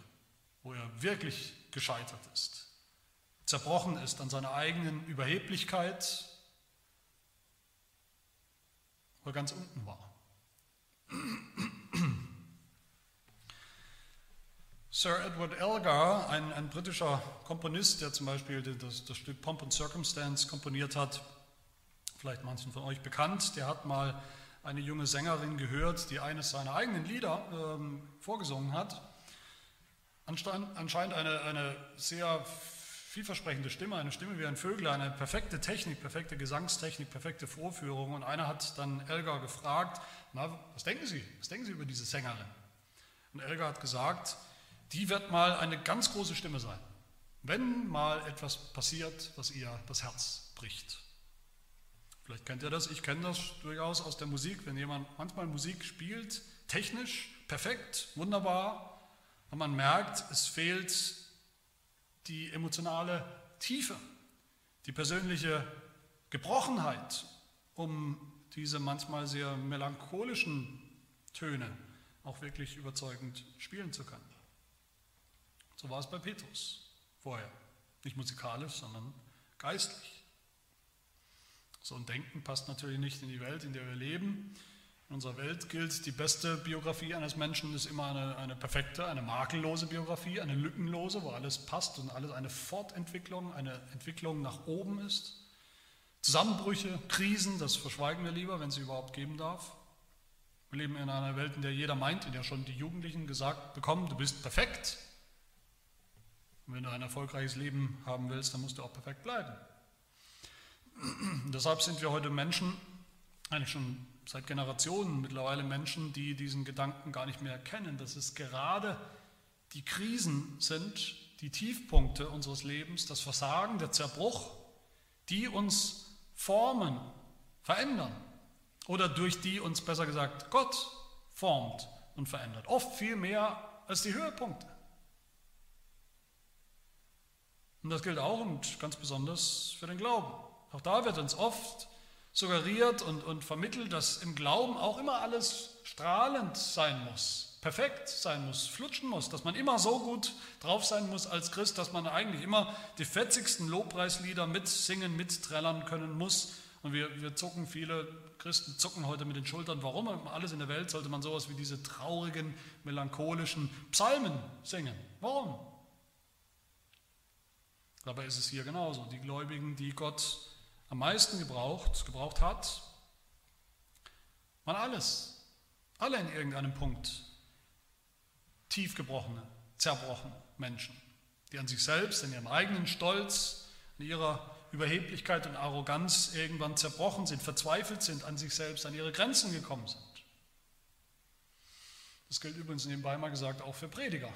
wo er wirklich gescheitert ist, zerbrochen ist an seiner eigenen Überheblichkeit, wo er ganz unten war. Sir Edward Elgar, ein, ein, britischer Komponist, der zum Beispiel das, das, Stück Pomp and Circumstance komponiert hat, vielleicht manchen von euch bekannt, der hat mal eine junge Sängerin gehört, die eines seiner eigenen Lieder ähm, vorgesungen hat. Anscheinend eine, eine sehr vielversprechende Stimme, eine Stimme wie ein Vögel, eine perfekte Technik, perfekte Gesangstechnik, perfekte Vorführung. Und einer hat dann Elgar gefragt, na, was denken Sie? Was denken Sie über diese Sängerin? Und Elgar hat gesagt, die wird mal eine ganz große Stimme sein, wenn mal etwas passiert, was ihr das Herz bricht. Vielleicht kennt ihr das, ich kenne das durchaus aus der Musik, wenn jemand manchmal Musik spielt, technisch, perfekt, wunderbar, und man merkt, es fehlt die emotionale Tiefe, die persönliche Gebrochenheit, um diese manchmal sehr melancholischen Töne auch wirklich überzeugend spielen zu können. So war es bei Petrus vorher. Nicht musikalisch, sondern geistlich. So ein Denken passt natürlich nicht in die Welt, in der wir leben. In unserer Welt gilt, die beste Biografie eines Menschen ist immer eine, eine perfekte, eine makellose Biografie, eine lückenlose, wo alles passt und alles eine Fortentwicklung, eine Entwicklung nach oben ist. Zusammenbrüche, Krisen, das verschweigen wir lieber, wenn es sie überhaupt geben darf. Wir leben in einer Welt, in der jeder meint, in der schon die Jugendlichen gesagt bekommen, du bist perfekt. Und wenn du ein erfolgreiches Leben haben willst, dann musst du auch perfekt bleiben. Deshalb sind wir heute Menschen, eigentlich schon seit Generationen mittlerweile Menschen, die diesen Gedanken gar nicht mehr kennen, dass es gerade die Krisen sind, die Tiefpunkte unseres Lebens, das Versagen, der Zerbruch, die uns formen, verändern oder durch die uns besser gesagt Gott formt und verändert. Oft viel mehr als die Höhepunkte. Und das gilt auch und ganz besonders für den Glauben. Auch da wird uns oft suggeriert und, und vermittelt, dass im Glauben auch immer alles strahlend sein muss, perfekt sein muss, flutschen muss, dass man immer so gut drauf sein muss als Christ, dass man eigentlich immer die fetzigsten Lobpreislieder mitsingen, mitträllern können muss. Und wir, wir zucken, viele Christen zucken heute mit den Schultern. Warum? Alles in der Welt sollte man sowas wie diese traurigen, melancholischen Psalmen singen. Warum? Dabei ist es hier genauso. Die Gläubigen, die Gott am meisten gebraucht, gebraucht hat, waren alles, alle in irgendeinem Punkt tief gebrochene, zerbrochene Menschen, die an sich selbst, in ihrem eigenen Stolz, in ihrer Überheblichkeit und Arroganz irgendwann zerbrochen sind, verzweifelt sind, an sich selbst, an ihre Grenzen gekommen sind. Das gilt übrigens nebenbei mal gesagt auch für Prediger.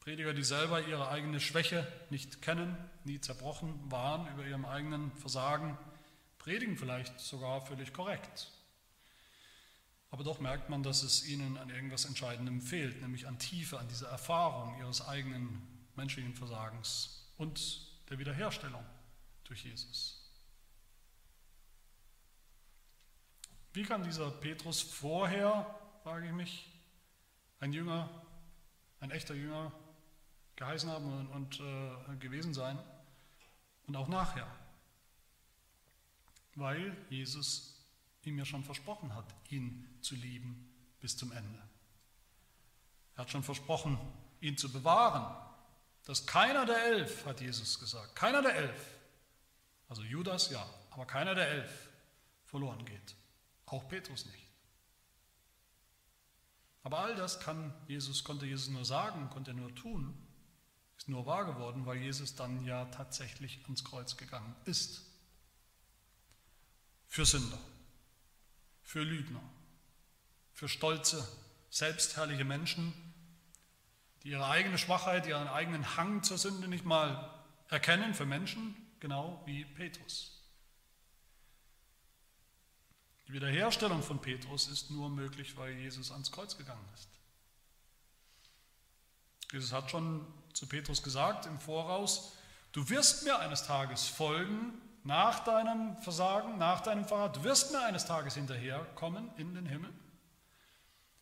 Prediger, die selber ihre eigene Schwäche nicht kennen, nie zerbrochen waren über ihrem eigenen Versagen, predigen vielleicht sogar völlig korrekt. Aber doch merkt man, dass es ihnen an irgendwas Entscheidendem fehlt, nämlich an Tiefe, an dieser Erfahrung ihres eigenen menschlichen Versagens und der Wiederherstellung durch Jesus. Wie kann dieser Petrus vorher, frage ich mich, ein Jünger, ein echter Jünger geheißen haben und, und äh, gewesen sein und auch nachher? Weil Jesus ihm ja schon versprochen hat, ihn zu lieben bis zum Ende. Er hat schon versprochen, ihn zu bewahren dass keiner der elf, hat Jesus gesagt, keiner der elf, also Judas ja, aber keiner der elf verloren geht. Auch Petrus nicht. Aber all das kann Jesus, konnte Jesus nur sagen, konnte er nur tun, ist nur wahr geworden, weil Jesus dann ja tatsächlich ans Kreuz gegangen ist. Für Sünder, für Lügner, für stolze, selbstherrliche Menschen, die ihre eigene Schwachheit, ihren eigenen Hang zur Sünde nicht mal erkennen für Menschen, genau wie Petrus. Die Wiederherstellung von Petrus ist nur möglich, weil Jesus ans Kreuz gegangen ist. Jesus hat schon zu Petrus gesagt im Voraus, du wirst mir eines Tages folgen nach deinem Versagen, nach deinem Verrat, du wirst mir eines Tages hinterherkommen in den Himmel.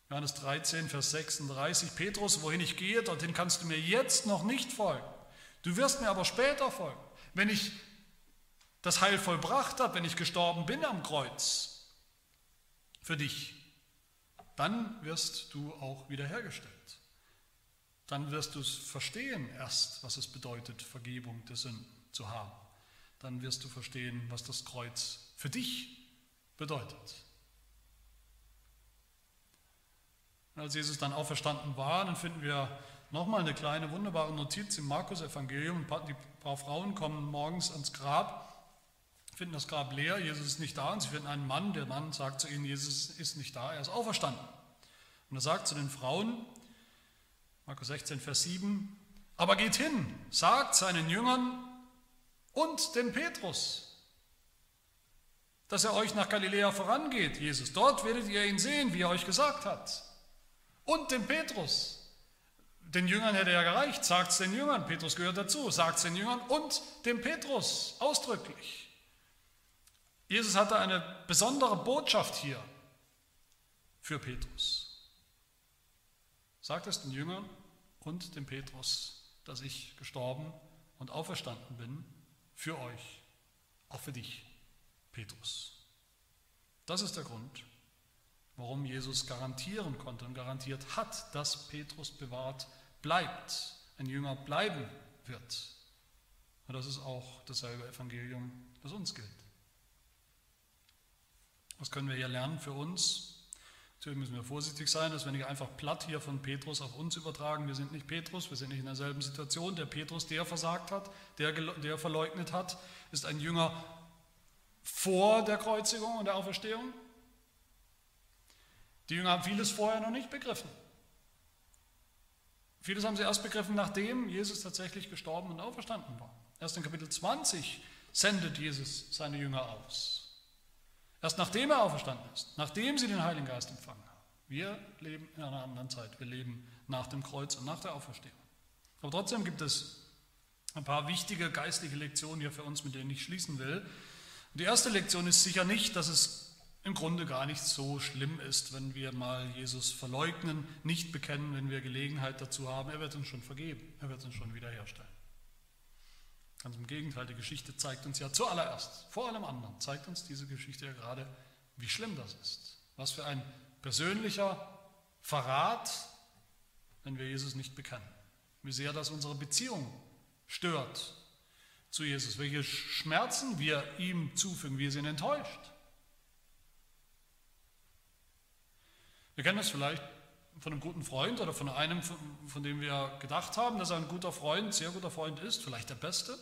Johannes 13, Vers 36, Petrus, wohin ich gehe, dorthin kannst du mir jetzt noch nicht folgen. Du wirst mir aber später folgen, wenn ich das Heil vollbracht habe, wenn ich gestorben bin am Kreuz für dich. Dann wirst du auch wiederhergestellt. Dann wirst du es verstehen erst, was es bedeutet, Vergebung der Sünden zu haben. Dann wirst du verstehen, was das Kreuz für dich bedeutet. Und als Jesus dann auferstanden war, dann finden wir nochmal eine kleine wunderbare Notiz im Markus-Evangelium. Die paar Frauen kommen morgens ans Grab, finden das Grab leer, Jesus ist nicht da und sie finden einen Mann. Der Mann sagt zu ihnen, Jesus ist nicht da, er ist auferstanden. Und er sagt zu den Frauen, Markus 16, Vers 7, aber geht hin, sagt seinen Jüngern und dem Petrus, dass er euch nach Galiläa vorangeht, Jesus. Dort werdet ihr ihn sehen, wie er euch gesagt hat und dem Petrus. Den Jüngern hätte er gereicht, sagt es den Jüngern, Petrus gehört dazu, sagt es den Jüngern und dem Petrus ausdrücklich. Jesus hatte eine besondere Botschaft hier für Petrus. Sagt es den Jüngern und dem Petrus, dass ich gestorben und auferstanden bin für euch, auch für dich, Petrus. Das ist der Grund, warum Jesus garantieren konnte und garantiert hat, dass Petrus bewahrt bleibt, ein Jünger bleiben wird. Und das ist auch dasselbe Evangelium, das uns gilt. Was können wir hier lernen für uns? Natürlich müssen wir vorsichtig sein, dass wir nicht einfach platt hier von Petrus auf uns übertragen. Wir sind nicht Petrus, wir sind nicht in derselben Situation. Der Petrus, der versagt hat, der, der verleugnet hat, ist ein Jünger vor der Kreuzigung und der Auferstehung. Die Jünger haben vieles vorher noch nicht begriffen. Vieles haben sie erst begriffen, nachdem Jesus tatsächlich gestorben und auferstanden war. Erst in Kapitel 20 sendet Jesus seine Jünger aus. Erst nachdem er auferstanden ist, nachdem sie den Heiligen Geist empfangen haben. Wir leben in einer anderen Zeit. Wir leben nach dem Kreuz und nach der Auferstehung. Aber trotzdem gibt es ein paar wichtige geistliche Lektionen hier für uns, mit denen ich schließen will. Die erste Lektion ist sicher nicht, dass es im Grunde gar nicht so schlimm ist, wenn wir mal Jesus verleugnen, nicht bekennen, wenn wir Gelegenheit dazu haben. Er wird uns schon vergeben, er wird uns schon wiederherstellen. Ganz im Gegenteil, die Geschichte zeigt uns ja zuallererst, vor allem anderen, zeigt uns diese Geschichte ja gerade, wie schlimm das ist. Was für ein persönlicher Verrat, wenn wir Jesus nicht bekennen. Wie sehr das unsere Beziehung stört zu Jesus, welche Schmerzen wir ihm zufügen, wie es ihn enttäuscht. Wir kennen das vielleicht von einem guten Freund oder von einem, von dem wir gedacht haben, dass er ein guter Freund, sehr guter Freund ist, vielleicht der beste.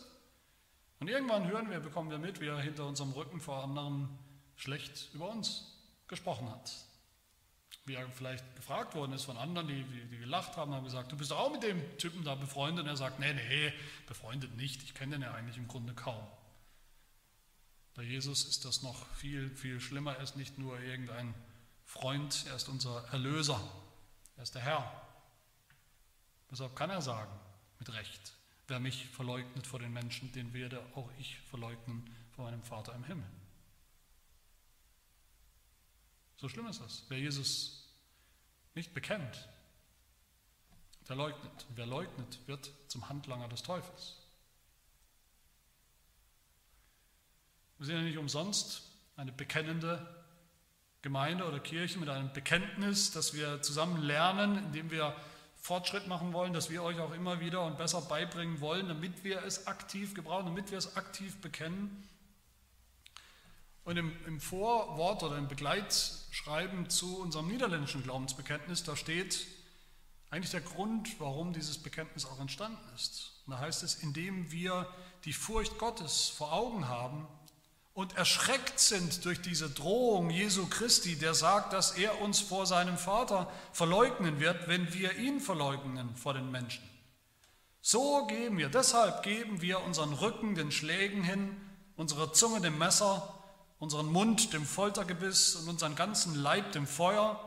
Und irgendwann hören wir, bekommen wir mit, wie er hinter unserem Rücken vor anderen schlecht über uns gesprochen hat. Wie er vielleicht gefragt worden ist von anderen, die, die, die gelacht haben, haben gesagt, du bist auch mit dem Typen da befreundet. Und er sagt, nee, nee, befreundet nicht, ich kenne den ja eigentlich im Grunde kaum. Bei Jesus ist das noch viel, viel schlimmer. Er ist nicht nur irgendein Freund, er ist unser Erlöser, er ist der Herr. Deshalb kann er sagen, mit Recht, wer mich verleugnet vor den Menschen, den werde auch ich verleugnen vor meinem Vater im Himmel. So schlimm ist das. Wer Jesus nicht bekennt, der leugnet. wer leugnet, wird zum Handlanger des Teufels. Wir sind ja nicht umsonst eine bekennende Gemeinde oder Kirche mit einem Bekenntnis, dass wir zusammen lernen, indem wir Fortschritt machen wollen, dass wir euch auch immer wieder und besser beibringen wollen, damit wir es aktiv gebrauchen, damit wir es aktiv bekennen. Und im, im Vorwort oder im Begleitschreiben zu unserem niederländischen Glaubensbekenntnis, da steht eigentlich der Grund, warum dieses Bekenntnis auch entstanden ist. Und da heißt es, indem wir die Furcht Gottes vor Augen haben und erschreckt sind durch diese Drohung Jesu Christi, der sagt, dass er uns vor seinem Vater verleugnen wird, wenn wir ihn verleugnen vor den Menschen. So geben wir, deshalb geben wir unseren Rücken den Schlägen hin, unsere Zunge dem Messer, unseren Mund dem Foltergebiss und unseren ganzen Leib dem Feuer,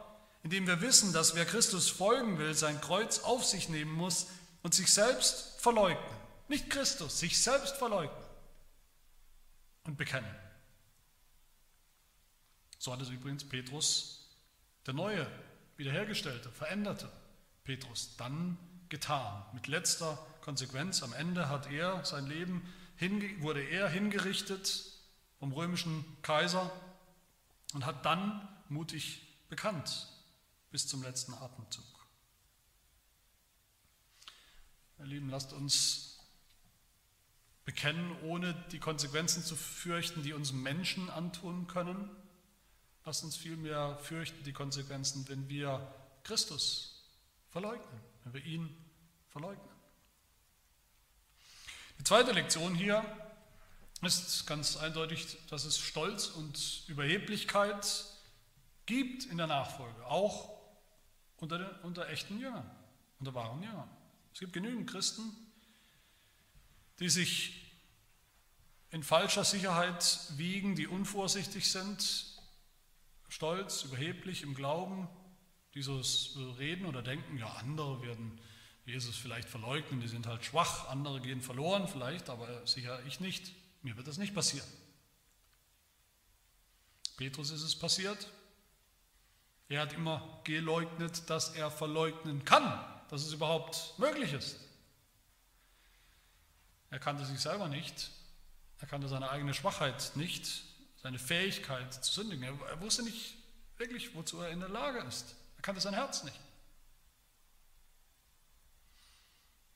indem wir wissen, dass wer Christus folgen will, sein Kreuz auf sich nehmen muss und sich selbst verleugnen. Nicht Christus, sich selbst verleugnen und bekennen. So hat es übrigens Petrus, der neue, wiederhergestellte, veränderte Petrus, dann getan. Mit letzter Konsequenz. Am Ende hat er sein Leben, wurde er hingerichtet vom römischen Kaiser und hat dann mutig bekannt bis zum letzten Atemzug. Meine Lieben, lasst uns bekennen, ohne die Konsequenzen zu fürchten, die uns Menschen antun können. Lasst uns vielmehr fürchten die Konsequenzen, wenn wir Christus verleugnen, wenn wir ihn verleugnen. Die zweite Lektion hier ist ganz eindeutig, dass es Stolz und Überheblichkeit gibt in der Nachfolge, auch unter, den, unter echten Jüngern, unter wahren Jüngern. Es gibt genügend Christen, die sich in falscher Sicherheit wiegen, die unvorsichtig sind, stolz, überheblich im Glauben, die so reden oder denken, ja, andere werden Jesus vielleicht verleugnen, die sind halt schwach, andere gehen verloren vielleicht, aber sicher ich nicht, mir wird das nicht passieren. Petrus ist es passiert. Er hat immer geleugnet, dass er verleugnen kann, dass es überhaupt möglich ist. Er kannte sich selber nicht, er kannte seine eigene Schwachheit nicht, seine Fähigkeit zu sündigen. Er wusste nicht wirklich, wozu er in der Lage ist. Er kannte sein Herz nicht.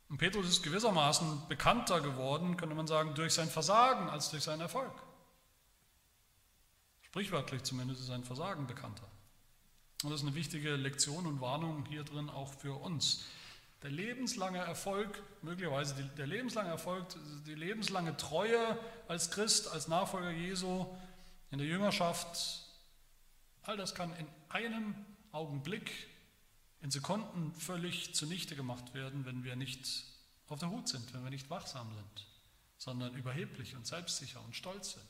Und Petrus ist gewissermaßen bekannter geworden, könnte man sagen, durch sein Versagen als durch seinen Erfolg. Sprichwörtlich zumindest ist sein Versagen bekannter. Und das ist eine wichtige Lektion und Warnung hier drin auch für uns. Der lebenslange Erfolg, möglicherweise der lebenslange Erfolg, die lebenslange Treue als Christ, als Nachfolger Jesu in der Jüngerschaft, all das kann in einem Augenblick, in Sekunden völlig zunichte gemacht werden, wenn wir nicht auf der Hut sind, wenn wir nicht wachsam sind, sondern überheblich und selbstsicher und stolz sind.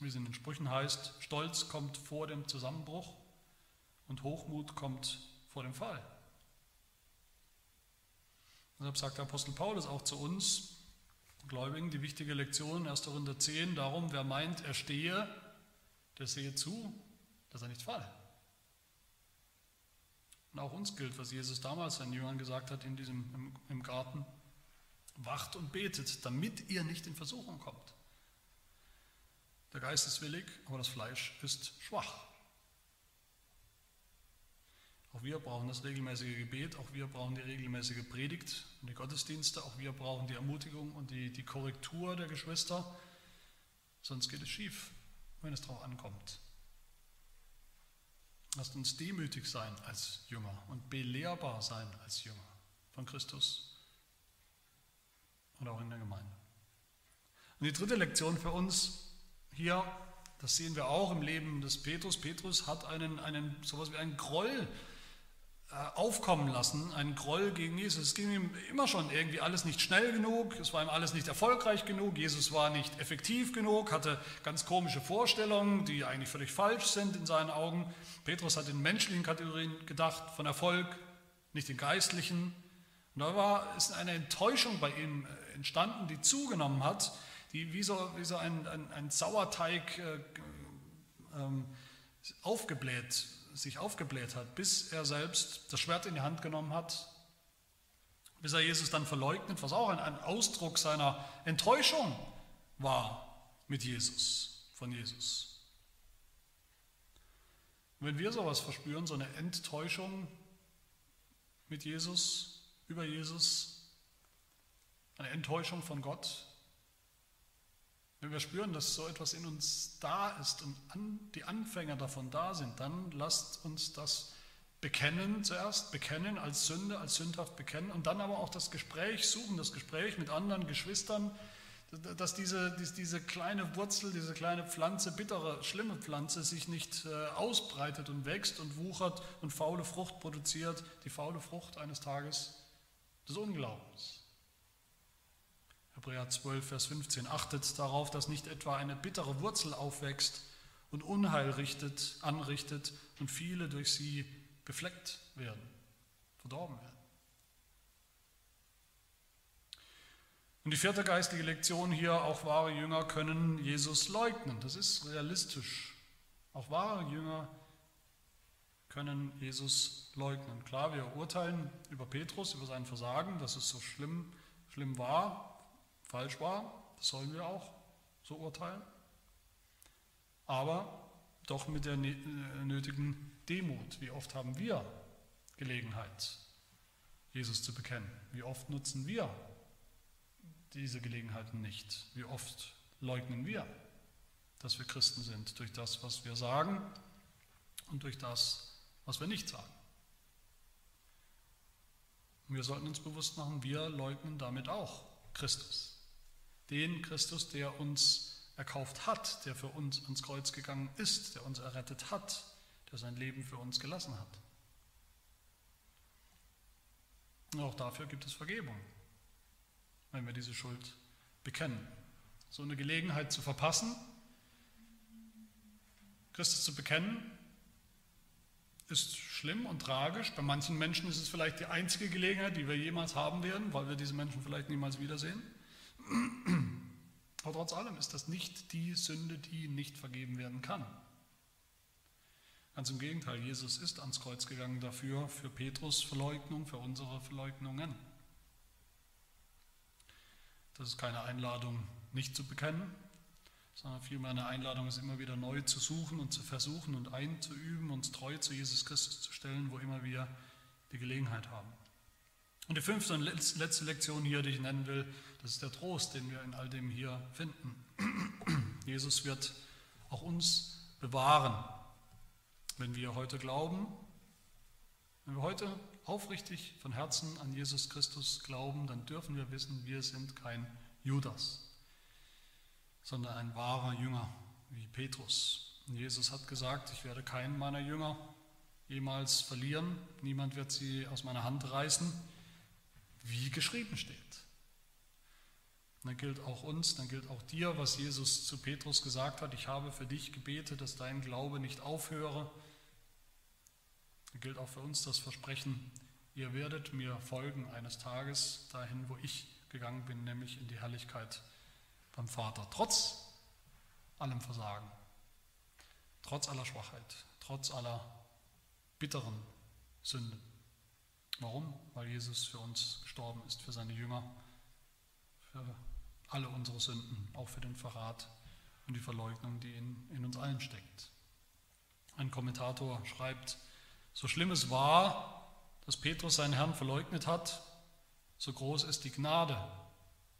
Wie es in den Sprüchen heißt, Stolz kommt vor dem Zusammenbruch und Hochmut kommt vor dem Fall. Deshalb sagt der Apostel Paulus auch zu uns, Gläubigen, die wichtige Lektion 1. Korinther 10, darum, wer meint, er stehe, der sehe zu, dass er nicht falle. Und auch uns gilt, was Jesus damals seinen Jüngern gesagt hat in diesem, im, im Garten, wacht und betet, damit ihr nicht in Versuchung kommt. Der Geist ist willig, aber das Fleisch ist schwach. Auch wir brauchen das regelmäßige Gebet, auch wir brauchen die regelmäßige Predigt und die Gottesdienste, auch wir brauchen die Ermutigung und die, die Korrektur der Geschwister, sonst geht es schief, wenn es darauf ankommt. Lasst uns demütig sein als Jünger und belehrbar sein als Jünger von Christus und auch in der Gemeinde. Und die dritte Lektion für uns hier, das sehen wir auch im Leben des Petrus. Petrus hat einen, einen sowas wie einen Groll aufkommen lassen, einen Groll gegen Jesus. Es ging ihm immer schon irgendwie alles nicht schnell genug, es war ihm alles nicht erfolgreich genug, Jesus war nicht effektiv genug, hatte ganz komische Vorstellungen, die eigentlich völlig falsch sind in seinen Augen. Petrus hat in menschlichen Kategorien gedacht, von Erfolg, nicht in geistlichen. Und da war, ist eine Enttäuschung bei ihm äh, entstanden, die zugenommen hat, die wie so, wie so ein, ein, ein Sauerteig äh, ähm, aufgebläht sich aufgebläht hat, bis er selbst das Schwert in die Hand genommen hat, bis er Jesus dann verleugnet, was auch ein, Ausdruck seiner Enttäuschung war mit Jesus, von Jesus. Und wenn wir sowas verspüren, so eine Enttäuschung mit Jesus, über Jesus, eine Enttäuschung von Gott, wenn wir spüren, dass so etwas in uns da ist und an, die Anfänger davon da sind, dann lasst uns das bekennen zuerst, bekennen als Sünde, als sündhaft bekennen und dann aber auch das Gespräch suchen, das Gespräch mit anderen Geschwistern, dass diese, diese kleine Wurzel, diese kleine Pflanze, bittere, schlimme Pflanze sich nicht äh, ausbreitet und wächst und wuchert und faule Frucht produziert, die faule Frucht eines Tages des Unglaubens. Hebräer 12, Vers 15. Achtet darauf, dass nicht etwa eine bittere Wurzel aufwächst und Unheil richtet, anrichtet und viele durch sie befleckt werden, verdorben werden. Und die vierte geistige Lektion hier, auch wahre Jünger können Jesus leugnen. Das ist realistisch. Auch wahre Jünger können Jesus leugnen. Klar, wir urteilen über Petrus, über sein Versagen, dass es so schlimm, schlimm war, falsch war, das sollen wir auch so urteilen, aber doch mit der äh, nötigen Demut. Wie oft haben wir Gelegenheit, Jesus zu bekennen? Wie oft nutzen wir diese Gelegenheiten nicht? Wie oft leugnen wir, dass wir Christen sind, durch das, was wir sagen und durch das, was wir nicht sagen? Wir sollten uns bewusst machen, wir leugnen damit auch Christus den Christus, der uns erkauft hat, der für uns ans Kreuz gegangen ist, der uns errettet hat, der sein Leben für uns gelassen hat. Und auch dafür gibt es Vergebung, wenn wir diese Schuld bekennen. So eine Gelegenheit zu verpassen, Christus zu bekennen, ist schlimm und tragisch. Bei manchen Menschen ist es vielleicht die einzige Gelegenheit, die wir jemals haben werden, weil wir diese Menschen vielleicht niemals wiedersehen. Aber trotz allem ist das nicht die Sünde, die nicht vergeben werden kann. Ganz im Gegenteil, Jesus ist ans Kreuz gegangen dafür, für Petrus Verleugnung, für unsere Verleugnungen. Das ist keine Einladung, nicht zu bekennen, sondern vielmehr eine Einladung, es immer wieder neu zu suchen und zu versuchen und einzuüben, uns treu zu Jesus Christus zu stellen, wo immer wir die Gelegenheit haben. Und die fünfte und letzte Lektion hier, die ich nennen will, das ist der Trost, den wir in all dem hier finden. Jesus wird auch uns bewahren, wenn wir heute glauben, wenn wir heute aufrichtig von Herzen an Jesus Christus glauben, dann dürfen wir wissen, wir sind kein Judas, sondern ein wahrer Jünger wie Petrus. Und Jesus hat gesagt, ich werde keinen meiner Jünger jemals verlieren, niemand wird sie aus meiner Hand reißen, wie geschrieben steht. Dann gilt auch uns, dann gilt auch dir, was Jesus zu Petrus gesagt hat, ich habe für dich gebetet, dass dein Glaube nicht aufhöre. Dann gilt auch für uns das Versprechen, ihr werdet mir folgen eines Tages dahin, wo ich gegangen bin, nämlich in die Herrlichkeit beim Vater. Trotz allem Versagen, trotz aller Schwachheit, trotz aller bitteren Sünden. Warum? Weil Jesus für uns gestorben ist, für seine Jünger, für alle unsere Sünden, auch für den Verrat und die Verleugnung, die in, in uns allen steckt. Ein Kommentator schreibt, So schlimm es war, dass Petrus seinen Herrn verleugnet hat, so groß ist die Gnade,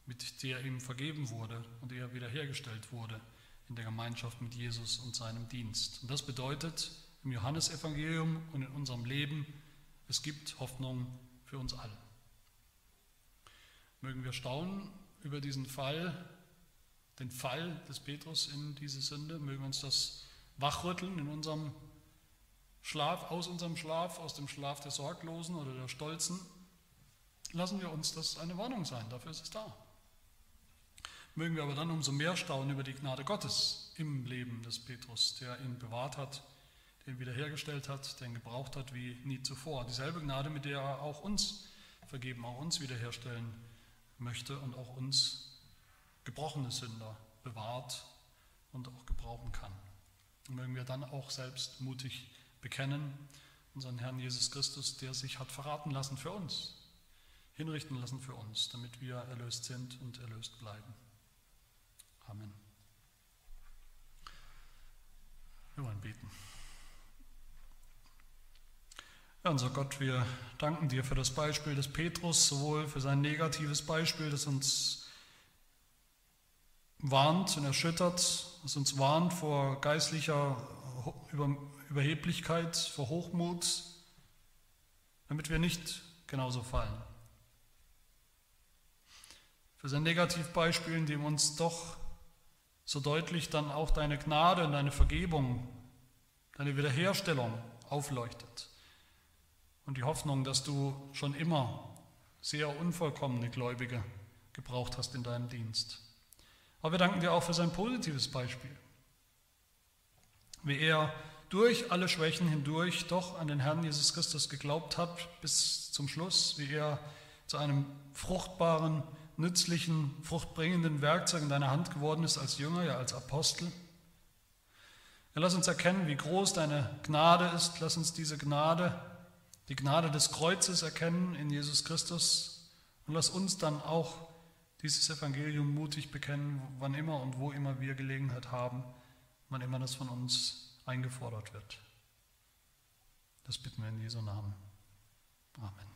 mit der ihm vergeben wurde und er wiederhergestellt wurde in der Gemeinschaft mit Jesus und seinem Dienst. Und das bedeutet im Johannesevangelium und in unserem Leben, es gibt Hoffnung für uns alle. Mögen wir staunen über diesen Fall, den Fall des Petrus in diese Sünde, mögen wir uns das wachrütteln in unserem Schlaf, aus unserem Schlaf, aus dem Schlaf der Sorglosen oder der Stolzen. Lassen wir uns das eine Warnung sein, dafür ist es da. Mögen wir aber dann umso mehr staunen über die Gnade Gottes im Leben des Petrus, der ihn bewahrt hat, den wiederhergestellt hat, den gebraucht hat wie nie zuvor. Dieselbe Gnade, mit der er auch uns vergeben, auch uns wiederherstellen möchte und auch uns gebrochene Sünder bewahrt und auch gebrauchen kann. Und mögen wir dann auch selbst mutig bekennen, unseren Herrn Jesus Christus, der sich hat verraten lassen für uns, hinrichten lassen für uns, damit wir erlöst sind und erlöst bleiben. Amen. Wir wollen beten. Ja, unser Gott, wir danken dir für das Beispiel des Petrus, sowohl für sein negatives Beispiel, das uns warnt und erschüttert, das uns warnt vor geistlicher Überheblichkeit, vor Hochmut, damit wir nicht genauso fallen. Für sein Negativbeispiel, in dem uns doch so deutlich dann auch deine Gnade und deine Vergebung, deine Wiederherstellung aufleuchtet. Und die Hoffnung, dass du schon immer sehr unvollkommene Gläubige gebraucht hast in deinem Dienst. Aber wir danken dir auch für sein positives Beispiel. Wie er durch alle Schwächen hindurch doch an den Herrn Jesus Christus geglaubt hat bis zum Schluss, wie er zu einem fruchtbaren, nützlichen, fruchtbringenden Werkzeug in deiner Hand geworden ist als Jünger, ja als Apostel. Ja, lass uns erkennen, wie groß deine Gnade ist. Lass uns diese Gnade, die Gnade des Kreuzes erkennen in Jesus Christus. Und lass uns dann auch dieses Evangelium mutig bekennen, wann immer und wo immer wir Gelegenheit haben, wann immer das von uns eingefordert wird. Das bitten wir in Jesu Namen. Amen.